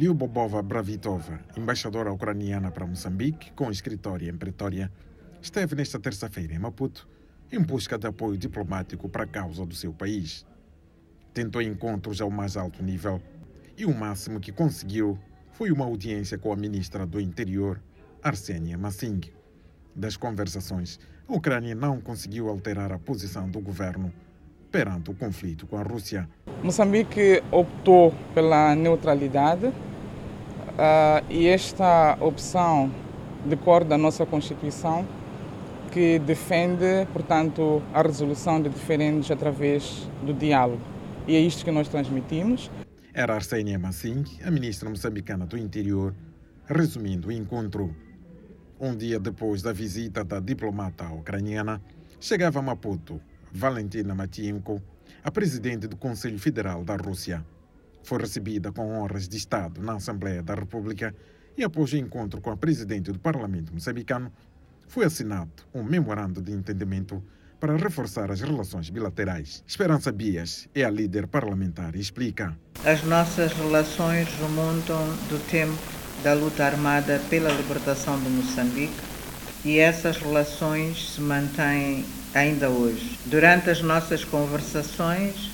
Lyubobova Bravitova, embaixadora ucraniana para Moçambique, com escritório em Pretória, esteve nesta terça-feira em Maputo em busca de apoio diplomático para a causa do seu país. Tentou encontros ao mais alto nível e o máximo que conseguiu foi uma audiência com a ministra do Interior, Arsenia Massing. Das conversações, a Ucrânia não conseguiu alterar a posição do governo perante o conflito com a Rússia. Moçambique optou pela neutralidade uh, e esta opção decorre da nossa Constituição, que defende, portanto, a resolução de diferentes através do diálogo. E é isto que nós transmitimos. Era Arsênia Massing, a ministra moçambicana do Interior, resumindo o encontro. Um dia depois da visita da diplomata ucraniana, chegava a Maputo Valentina Matienko, a presidente do Conselho Federal da Rússia. Foi recebida com honras de Estado na Assembleia da República e, após o encontro com a presidente do Parlamento moçambicano, foi assinado um memorando de entendimento para reforçar as relações bilaterais. Esperança Bias é a líder parlamentar e explica. As nossas relações remontam do tempo da luta armada pela libertação de Moçambique e essas relações se mantêm ainda hoje. Durante as nossas conversações,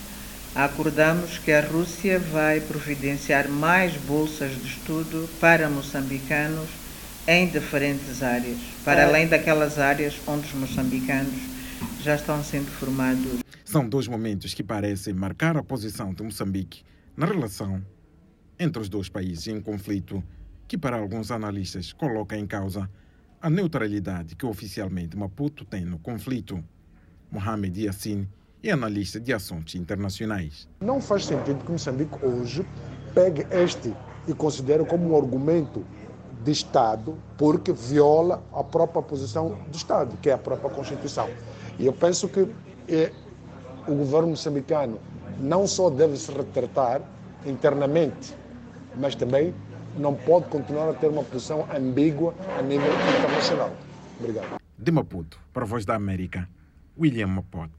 acordamos que a Rússia vai providenciar mais bolsas de estudo para moçambicanos em diferentes áreas, para é. além daquelas áreas onde os moçambicanos já estão sendo formados. São dois momentos que parecem marcar a posição de Moçambique na relação entre os dois países em conflito, que para alguns analistas coloca em causa a neutralidade que oficialmente Maputo tem no conflito. Mohamed Yassin é analista de assuntos internacionais. Não faz sentido que Moçambique hoje pegue este e considere como um argumento de Estado, porque viola a própria posição do Estado, que é a própria Constituição. E eu penso que é, o governo moçambicano não só deve se retratar internamente, mas também não pode continuar a ter uma posição ambígua a nível internacional. Obrigado. De Maputo, para a Voz da América, William Mapote.